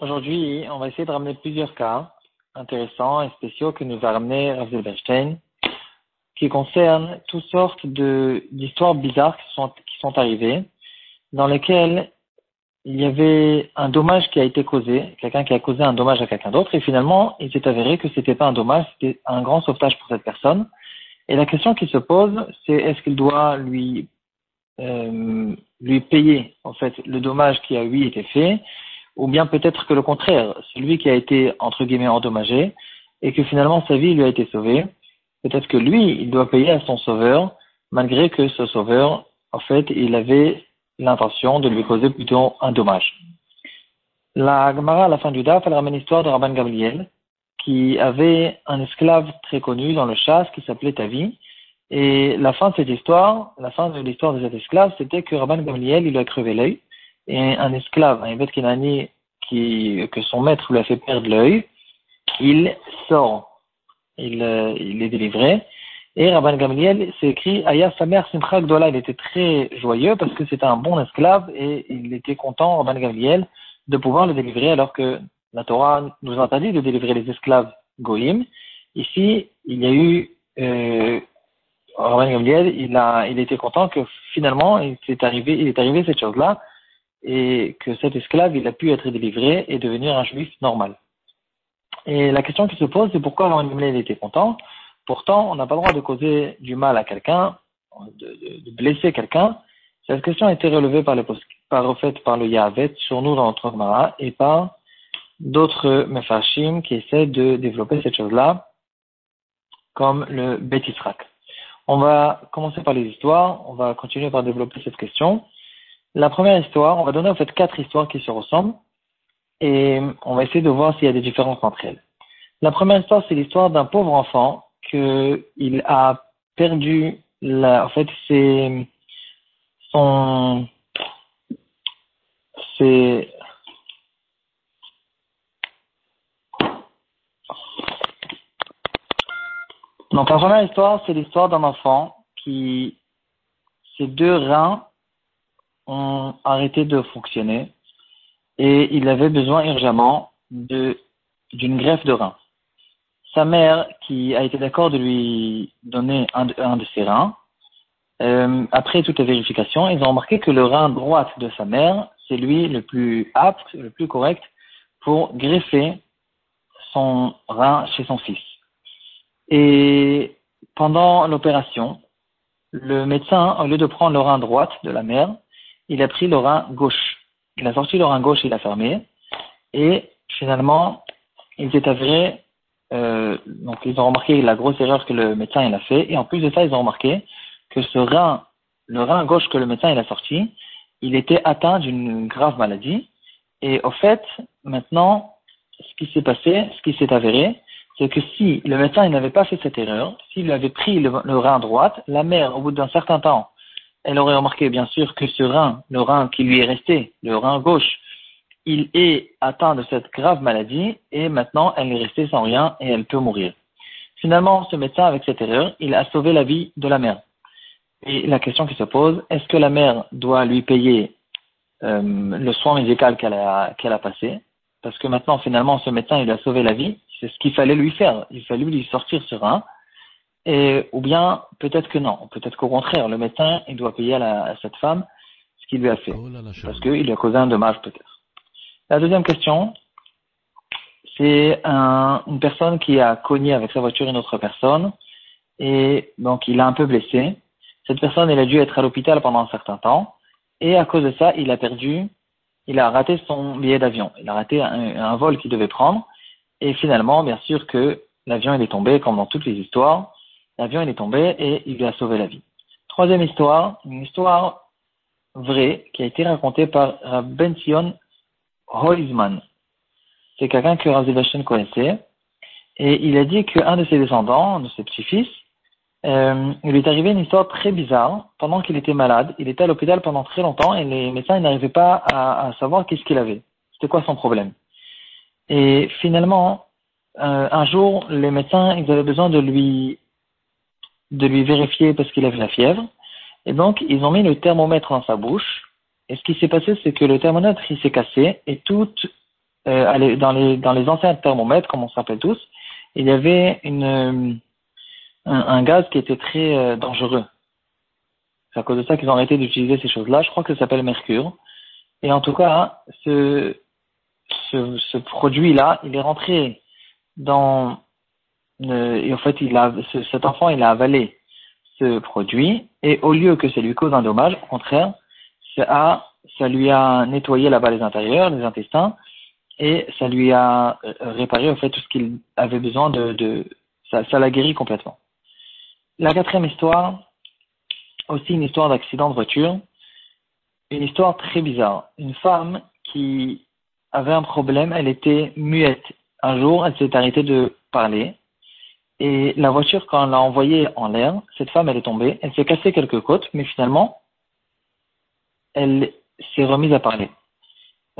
Aujourd'hui, on va essayer de ramener plusieurs cas intéressants et spéciaux que nous a ramené Rav Zilberstein, qui concernent toutes sortes d'histoires bizarres qui sont, qui sont arrivées, dans lesquelles il y avait un dommage qui a été causé, quelqu'un qui a causé un dommage à quelqu'un d'autre, et finalement, il s'est avéré que c'était pas un dommage, c'était un grand sauvetage pour cette personne. Et la question qui se pose, c'est est-ce qu'il doit lui euh, lui payer en fait le dommage qui a lui été fait, ou bien peut-être que le contraire, celui qui a été entre guillemets endommagé et que finalement sa vie lui a été sauvée, peut-être que lui il doit payer à son sauveur malgré que ce sauveur en fait il avait l'intention de lui causer plutôt un dommage. La Gemara à la fin du DAF elle ramène l'histoire de Rabban Gabriel qui avait un esclave très connu dans le chasse qui s'appelait Tavi et la fin de cette histoire, la fin de l'histoire de cet esclave, c'était que Rabban Gamliel, il lui a crevé l'œil. Et un esclave, un Ibet Kenani, qui, que son maître lui a fait perdre l'œil, il sort. Il, euh, il est délivré. Et Rabban Gamliel s'est écrit Aya Samer Simcha Gdola. Il était très joyeux parce que c'était un bon esclave et il était content, Rabban Gamliel, de pouvoir le délivrer alors que la Torah nous interdit de délivrer les esclaves goïm. Ici, il y a eu euh, Rabban Gamliel, il a, il était content que finalement, il est arrivé, il est arrivé cette chose-là, et que cet esclave, il a pu être délivré et devenir un juif normal. Et la question qui se pose, c'est pourquoi Rabban Gamliel était content? Pourtant, on n'a pas le droit de causer du mal à quelqu'un, de, de, de, blesser quelqu'un. Cette question a été relevée par le, par, fait, par le Yahavet sur nous dans notre Gemara et par d'autres Mefashim qui essaient de développer cette chose-là, comme le Betisrak. On va commencer par les histoires, on va continuer par développer cette question. La première histoire, on va donner en fait quatre histoires qui se ressemblent et on va essayer de voir s'il y a des différences entre elles. La première histoire, c'est l'histoire d'un pauvre enfant que il a perdu la, en fait, c'est son, c'est Donc la première histoire, c'est l'histoire d'un enfant qui, ses deux reins ont arrêté de fonctionner et il avait besoin urgemment d'une greffe de rein. Sa mère, qui a été d'accord de lui donner un de, ses reins, euh, après toute la vérification, ils ont remarqué que le rein droit de sa mère, c'est lui le plus apte, le plus correct pour greffer son rein chez son fils. Et pendant l'opération, le médecin, au lieu de prendre le rein droite de la mère, il a pris le rein gauche. Il a sorti le rein gauche, il l'a fermé. Et finalement, il s'est avéré, euh, donc ils ont remarqué la grosse erreur que le médecin il a fait. Et en plus de ça, ils ont remarqué que ce rein, le rein gauche que le médecin il a sorti, il était atteint d'une grave maladie. Et au fait, maintenant, ce qui s'est passé, ce qui s'est avéré, c'est que si le médecin n'avait pas fait cette erreur, s'il avait pris le, le rein droite, la mère, au bout d'un certain temps, elle aurait remarqué bien sûr que ce rein, le rein qui lui est resté, le rein gauche, il est atteint de cette grave maladie et maintenant elle est restée sans rien et elle peut mourir. Finalement, ce médecin, avec cette erreur, il a sauvé la vie de la mère. Et la question qui se pose, est-ce que la mère doit lui payer euh, le soin médical qu'elle a, qu'elle a passé? Parce que maintenant, finalement, ce médecin, il a sauvé la vie c'est ce qu'il fallait lui faire. Il fallait lui sortir ce rein. Et, ou bien, peut-être que non. Peut-être qu'au contraire, le médecin, il doit payer à, la, à cette femme ce qu'il lui a fait. Oh parce qu'il lui a causé un dommage, peut-être. La deuxième question, c'est un, une personne qui a cogné avec sa voiture une autre personne. Et donc, il a un peu blessé. Cette personne, elle a dû être à l'hôpital pendant un certain temps. Et à cause de ça, il a perdu, il a raté son billet d'avion. Il a raté un, un vol qu'il devait prendre. Et finalement, bien sûr que l'avion il est tombé, comme dans toutes les histoires, l'avion il est tombé et il lui a sauvé la vie. Troisième histoire, une histoire vraie qui a été racontée par Ben Sion Hoizman. C'est quelqu'un que Razivashen connaissait. Et il a dit qu'un de ses descendants, un de ses petits-fils, euh, il lui est arrivé une histoire très bizarre. Pendant qu'il était malade, il était à l'hôpital pendant très longtemps et les médecins n'arrivaient pas à savoir qu'est-ce qu'il avait. C'était quoi son problème? Et finalement, euh, un jour, les médecins, ils avaient besoin de lui, de lui vérifier parce qu'il avait la fièvre. Et donc, ils ont mis le thermomètre dans sa bouche Et ce qui s'est passé, c'est que le thermomètre, il s'est cassé et tout, euh, dans, les, dans les anciens thermomètres, comme on s'appelle tous, il y avait une, un, gaz qui était très euh, dangereux. C'est à cause de ça qu'ils ont arrêté d'utiliser ces choses-là. Je crois que ça s'appelle mercure. Et en tout cas, ce, ce, produit-là, il est rentré dans... Euh, et en fait, il a, cet enfant, il a avalé ce produit. Et au lieu que ça lui cause un dommage, au contraire, ça, a, ça lui a nettoyé là-bas les intérieurs, les intestins, et ça lui a euh, réparé en fait tout ce qu'il avait besoin de, de ça, ça l'a guéri complètement. La quatrième histoire, aussi une histoire d'accident de voiture, une histoire très bizarre. Une femme qui avait un problème, elle était muette. Un jour, elle s'est arrêtée de parler et la voiture, quand on l'a envoyée en l'air, cette femme, elle est tombée, elle s'est cassée quelques côtes, mais finalement, elle s'est remise à parler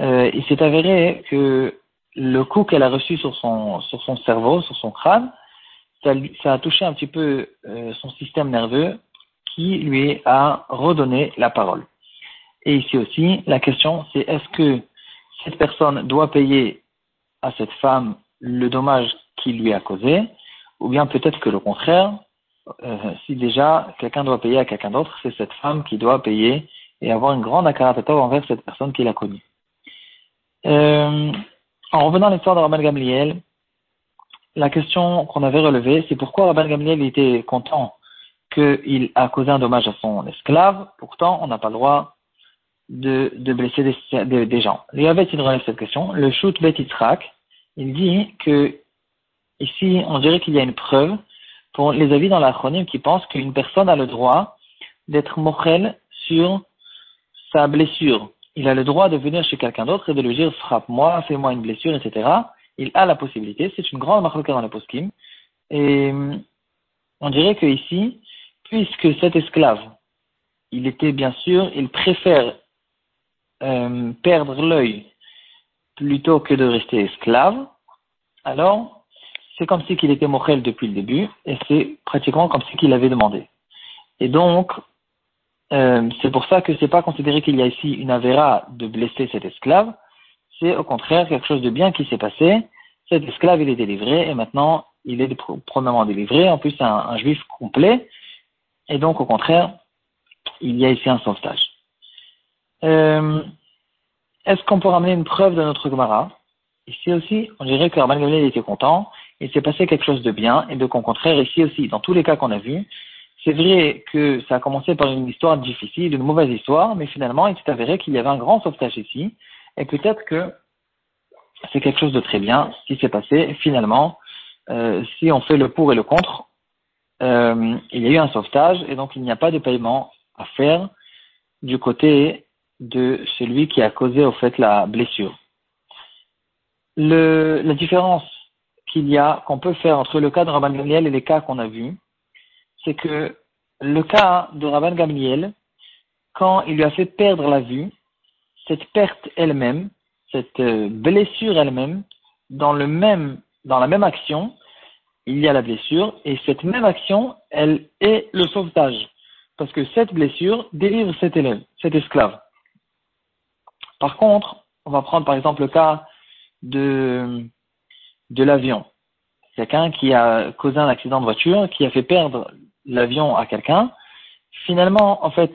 euh, il s'est avéré que le coup qu'elle a reçu sur son, sur son cerveau, sur son crâne, ça, a touché un petit peu euh, son système nerveux qui lui a redonné la parole. Et ici aussi, la question c'est est-ce que cette personne doit payer à cette femme le dommage qu'il lui a causé, ou bien peut-être que le contraire, euh, si déjà quelqu'un doit payer à quelqu'un d'autre, c'est cette femme qui doit payer et avoir une grande akaratata envers cette personne qu'il a connue. Euh, en revenant à l'histoire de Rabban Gamliel, la question qu'on avait relevée, c'est pourquoi Rabban Gamliel était content qu'il a causé un dommage à son esclave, pourtant on n'a pas le droit de, de blesser des, des, gens. Avait il relève cette question. Le shoot Bet il dit que ici on dirait qu'il y a une preuve pour les avis dans la qui pensent qu'une personne a le droit d'être morel sur sa blessure il a le droit de venir chez quelqu'un d'autre et de lui dire frappe-moi, fais-moi une blessure, etc. Il a la possibilité. C'est une grande marque dans la poskim. Et on dirait que ici, puisque cet esclave, il était bien sûr, il préfère euh, perdre l'œil plutôt que de rester esclave, alors c'est comme si qu'il était morel depuis le début et c'est pratiquement comme si qu'il avait demandé. Et donc, euh, c'est pour ça que c'est pas considéré qu'il y a ici une avéra de blesser cet esclave. C'est au contraire quelque chose de bien qui s'est passé. Cet esclave, il est délivré et maintenant, il est premièrement délivré. En plus, un, juif complet. Et donc, au contraire, il y a ici un sauvetage. Euh, Est-ce qu'on peut ramener une preuve de notre Gemara? Ici aussi, on dirait que Rabban était content. Il s'est passé quelque chose de bien. Et donc, au contraire, ici aussi, dans tous les cas qu'on a vus, c'est vrai que ça a commencé par une histoire difficile, une mauvaise histoire, mais finalement, il s'est avéré qu'il y avait un grand sauvetage ici, et peut-être que c'est quelque chose de très bien qui s'est passé. Finalement, euh, si on fait le pour et le contre, euh, il y a eu un sauvetage, et donc il n'y a pas de paiement à faire du côté de celui qui a causé au fait la blessure. Le, la différence qu'il y a, qu'on peut faire entre le cas de Rabban Gamliel et les cas qu'on a vus, c'est que le cas de Rabban Gamliel, quand il lui a fait perdre la vue, cette perte elle-même, cette euh, blessure elle-même, dans le même, dans la même action, il y a la blessure, et cette même action, elle est le sauvetage. Parce que cette blessure délivre cet élève, cet esclave. Par contre, on va prendre par exemple le cas de, de l'avion. Quelqu'un qui a causé un accident de voiture, qui a fait perdre l'avion à quelqu'un, finalement, en fait,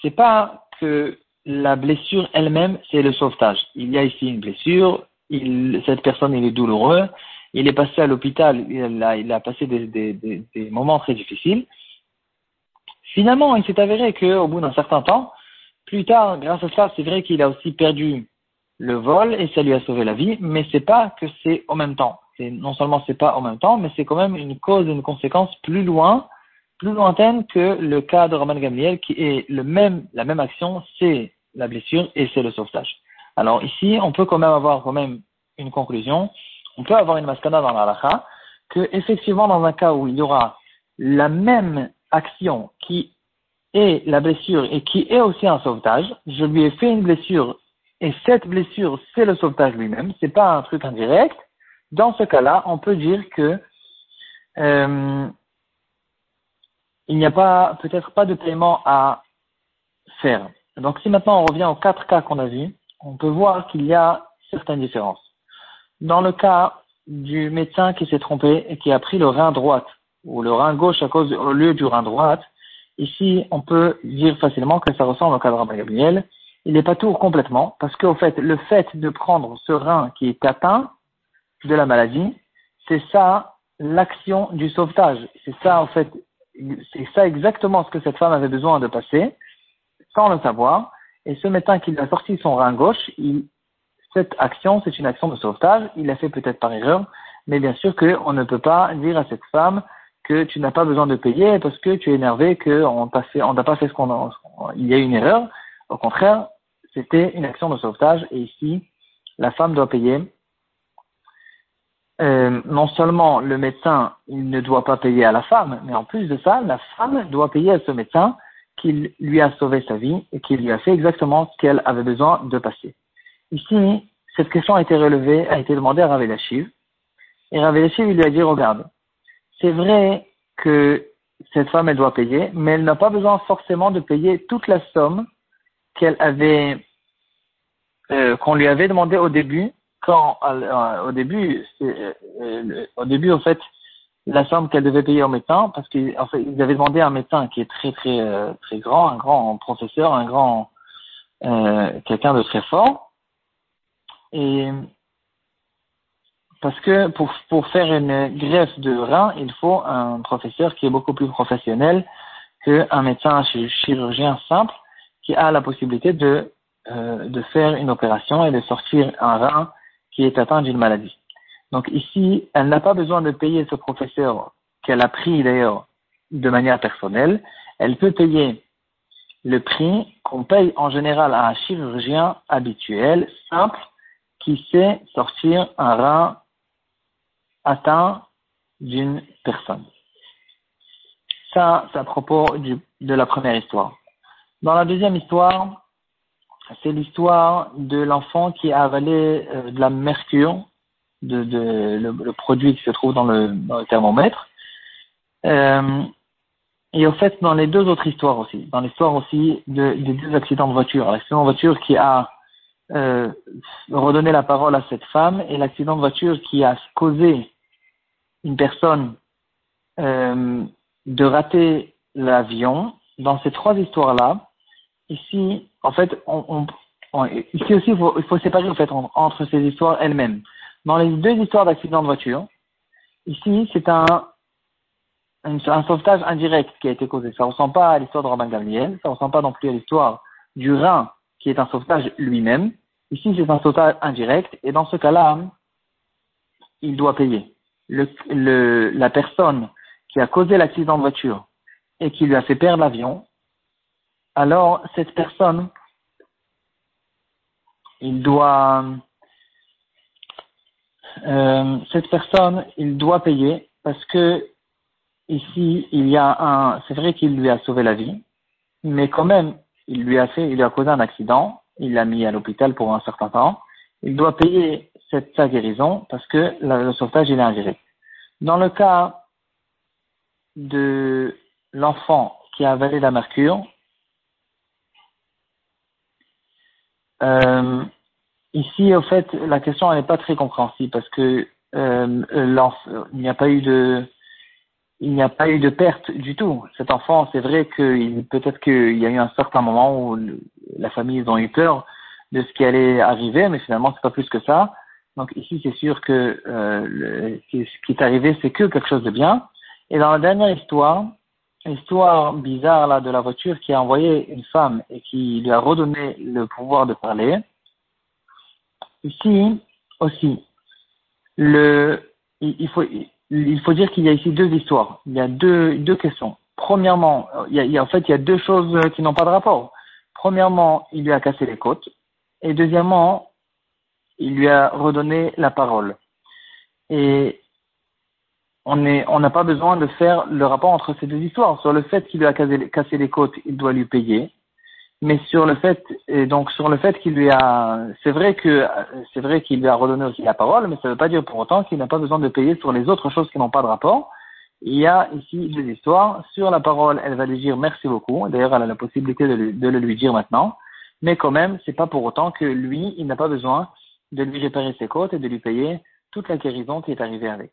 c'est pas que la blessure elle-même, c'est le sauvetage. Il y a ici une blessure, cette personne, est douloureux, il est passé à l'hôpital, il a, passé des, des, des, moments très difficiles. Finalement, il s'est avéré qu'au bout d'un certain temps, plus tard, grâce à ça, c'est vrai qu'il a aussi perdu le vol et ça lui a sauvé la vie, mais c'est pas que c'est au même temps. C'est non seulement c'est pas en même temps, mais c'est quand même une cause et une conséquence plus loin plus lointaine que le cas de Roman Gamliel, qui est le même, la même action, c'est la blessure et c'est le sauvetage. Alors ici, on peut quand même avoir quand même une conclusion. On peut avoir une mascana dans l'alaha que effectivement dans un cas où il y aura la même action qui est la blessure et qui est aussi un sauvetage, je lui ai fait une blessure et cette blessure c'est le sauvetage lui-même, c'est pas un truc indirect. Dans ce cas-là, on peut dire que euh, il n'y a pas peut-être pas de paiement à faire. Donc si maintenant on revient aux quatre cas qu'on a vus, on peut voir qu'il y a certaines différences. Dans le cas du médecin qui s'est trompé et qui a pris le rein droite ou le rein gauche à cause au lieu du rein droite, ici on peut dire facilement que ça ressemble au cas de Rabbi Gabriel. Il n'est pas tout complètement parce qu'au fait le fait de prendre ce rein qui est atteint de la maladie, c'est ça l'action du sauvetage. C'est ça en fait, c'est ça exactement ce que cette femme avait besoin de passer sans le savoir. Et ce médecin qui lui a sorti son rein gauche, cette action, c'est une action de sauvetage. Il l'a fait peut-être par erreur, mais bien sûr qu'on ne peut pas dire à cette femme que tu n'as pas besoin de payer parce que tu es énervé, qu'on on n'a pas fait ce qu'on a, il y a une erreur. Au contraire, c'était une action de sauvetage et ici, la femme doit payer. Euh, non seulement le médecin, il ne doit pas payer à la femme, mais en plus de ça, la femme doit payer à ce médecin qu'il lui a sauvé sa vie et qu'il lui a fait exactement ce qu'elle avait besoin de passer. Ici, cette question a été relevée, a été demandée à Rav Et Rav lui a dit, regarde, c'est vrai que cette femme, elle doit payer, mais elle n'a pas besoin forcément de payer toute la somme qu'elle avait, euh, qu'on lui avait demandé au début, quand, euh, au début, euh, au début, en fait, la somme qu'elle devait payer au médecin, parce qu'ils fait, ils avaient demandé à un médecin qui est très très très grand, un grand professeur, un grand quelqu'un de très fort, et parce que pour, pour faire une greffe de rein, il faut un professeur qui est beaucoup plus professionnel qu'un médecin chirurgien simple qui a la possibilité de, euh, de faire une opération et de sortir un rein qui est atteint d'une maladie. Donc ici, elle n'a pas besoin de payer ce professeur qu'elle a pris d'ailleurs de manière personnelle. Elle peut payer le prix qu'on paye en général à un chirurgien habituel, simple, qui sait sortir un rein atteint d'une personne. Ça, c'est à propos de la première histoire. Dans la deuxième histoire, c'est l'histoire de l'enfant qui a avalé euh, de la mercure, de, le, produit qui se trouve dans le, thermomètre. Euh, et au fait, dans les deux autres histoires aussi, dans l'histoire aussi de, des deux accidents de voiture, l'accident de voiture qui a euh, redonner la parole à cette femme et l'accident de voiture qui a causé une personne euh, de rater l'avion. Dans ces trois histoires-là, ici, en fait, on, on, ici aussi, il faut, il faut, séparer en fait entre ces histoires elles-mêmes. Dans les deux histoires d'accident de voiture, ici, c'est un, un, sauvetage indirect qui a été causé. Ça ne ressemble pas à l'histoire de Robin Gabriel, ça ne ressemble pas non plus à l'histoire du Rhin qui est un sauvetage lui-même. Ici, c'est un sauvetage indirect, et dans ce cas-là, il doit payer. Le, le, la personne qui a causé l'accident de voiture et qui lui a fait perdre l'avion, alors cette personne, il doit, euh, cette personne, il doit payer parce que ici, il y a un, c'est vrai qu'il lui a sauvé la vie, mais quand même, il lui a fait, il lui a causé un accident, il l'a mis à l'hôpital pour un certain temps, il doit payer cette, sa guérison parce que le sauvetage est indirect. Dans le cas de l'enfant qui a avalé la mercure, euh, ici, au fait, la question n'est pas très compréhensible parce que euh, il n'y a pas eu de il n'y a pas eu de perte du tout. Cet enfant, c'est vrai que peut-être qu'il y a eu un certain moment où la famille ils ont eu peur de ce qui allait arriver, mais finalement c'est pas plus que ça. Donc ici c'est sûr que euh, ce qui est arrivé c'est que quelque chose de bien. Et dans la dernière histoire, l'histoire bizarre là de la voiture qui a envoyé une femme et qui lui a redonné le pouvoir de parler. Ici aussi, il faut, dire qu'il y a ici deux histoires. Il y a deux, questions. Premièrement, en fait, il y a deux choses qui n'ont pas de rapport. Premièrement, il lui a cassé les côtes. Et deuxièmement, il lui a redonné la parole. Et on n'a on pas besoin de faire le rapport entre ces deux histoires. Sur le fait qu'il lui a cassé les côtes, il doit lui payer. Mais sur le fait et donc sur le fait qu'il lui a c'est vrai que c'est vrai qu'il lui a redonné aussi la parole mais ça ne veut pas dire pour autant qu'il n'a pas besoin de payer sur les autres choses qui n'ont pas de rapport. Il y a ici deux histoires. Sur la parole elle va lui dire merci beaucoup. D'ailleurs elle a la possibilité de, de le lui dire maintenant mais quand même, c'est pas pour autant que lui, il n'a pas besoin de lui réparer ses côtes et de lui payer toute la guérison qui est arrivée avec.